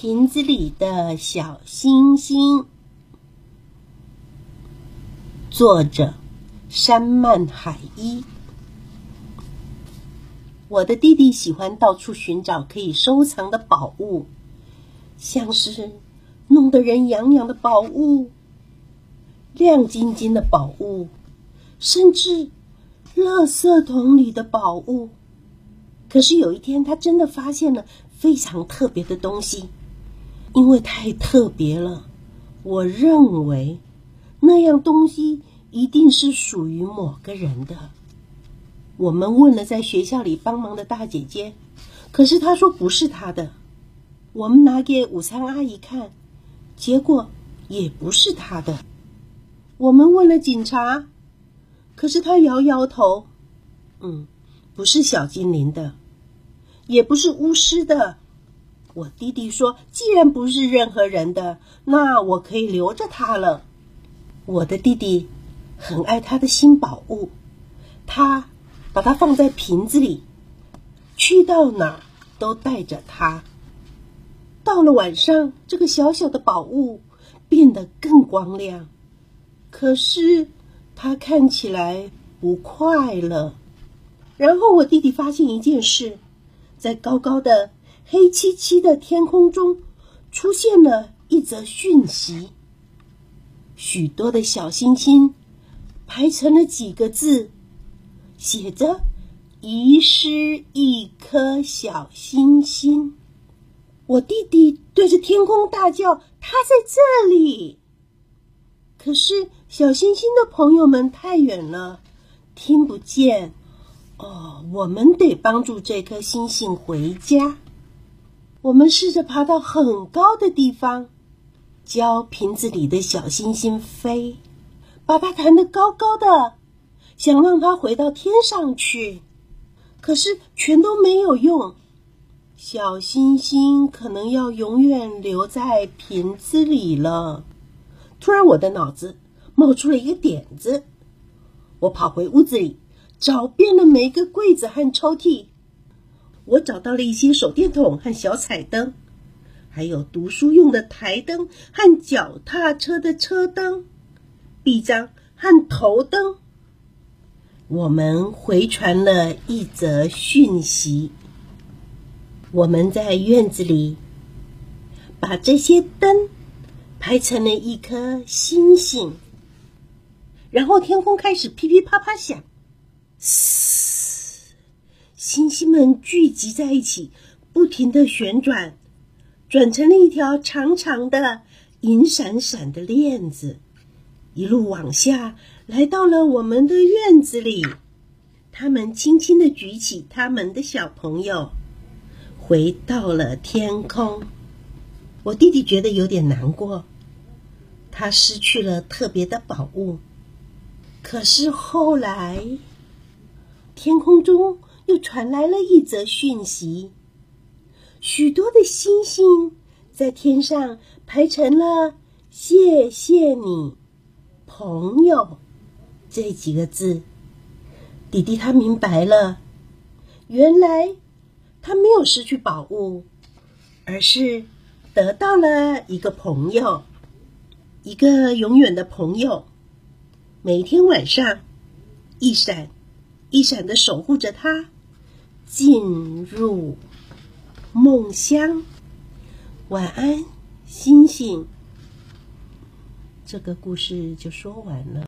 瓶子里的小星星，作者山漫海一。我的弟弟喜欢到处寻找可以收藏的宝物，像是弄得人痒痒的宝物、亮晶晶的宝物，甚至垃圾桶里的宝物。可是有一天，他真的发现了非常特别的东西。因为太特别了，我认为那样东西一定是属于某个人的。我们问了在学校里帮忙的大姐姐，可是她说不是她的。我们拿给午餐阿姨看，结果也不是她的。我们问了警察，可是他摇摇头，嗯，不是小精灵的，也不是巫师的。我弟弟说：“既然不是任何人的，那我可以留着它了。”我的弟弟很爱他的新宝物，他把它放在瓶子里，去到哪儿都带着它。到了晚上，这个小小的宝物变得更光亮，可是它看起来不快乐。然后我弟弟发现一件事，在高高的。黑漆漆的天空中，出现了一则讯息。许多的小星星排成了几个字，写着“遗失一颗小星星”。我弟弟对着天空大叫：“他在这里！”可是小星星的朋友们太远了，听不见。哦，我们得帮助这颗星星回家。我们试着爬到很高的地方，教瓶子里的小星星飞，把它弹得高高的，想让它回到天上去。可是全都没有用，小星星可能要永远留在瓶子里了。突然，我的脑子冒出了一个点子，我跑回屋子里，找遍了每个柜子和抽屉。我找到了一些手电筒和小彩灯，还有读书用的台灯和脚踏车的车灯、臂章和头灯。我们回传了一则讯息。我们在院子里把这些灯拍成了一颗星星，然后天空开始噼噼啪啪响。嘶星星们聚集在一起，不停的旋转，转成了一条长长的、银闪闪的链子，一路往下，来到了我们的院子里。他们轻轻的举起他们的小朋友，回到了天空。我弟弟觉得有点难过，他失去了特别的宝物。可是后来，天空中。又传来了一则讯息：许多的星星在天上排成了“谢谢你，朋友”这几个字。弟弟他明白了，原来他没有失去宝物，而是得到了一个朋友，一个永远的朋友。每天晚上，一闪一闪的守护着他。进入梦乡，晚安，星星。这个故事就说完了。